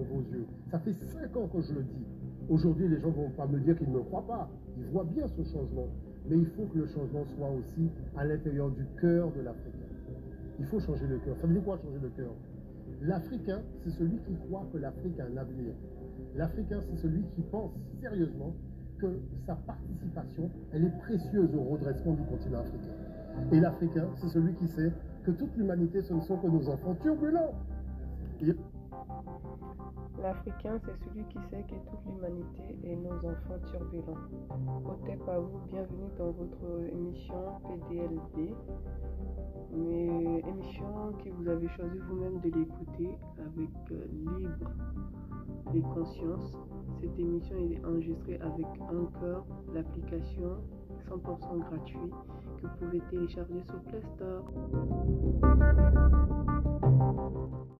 devant vos yeux. Ça fait cinq ans que je le dis. Aujourd'hui, les gens ne vont pas me dire qu'ils ne me croient pas. Ils voient bien ce changement. Mais il faut que le changement soit aussi à l'intérieur du cœur de l'Africain. Il faut changer le cœur. Ça veut dire quoi changer le cœur? L'Africain, c'est celui qui croit que l'Afrique a un avenir. L'Africain, c'est celui qui pense sérieusement que sa participation, elle est précieuse au redressement du continent africain. Et l'Africain, c'est celui qui sait que toute l'humanité, ce ne sont que nos enfants turbulents. L'Africain, c'est celui qui sait que toute l'humanité est nos enfants turbulents. Otep à vous, bienvenue dans votre émission PDLB, mais émission que vous avez choisi vous-même de l'écouter avec euh, libre et conscience. Cette émission est enregistrée avec Anchor, l'application 100% gratuit que vous pouvez télécharger sur Play Store.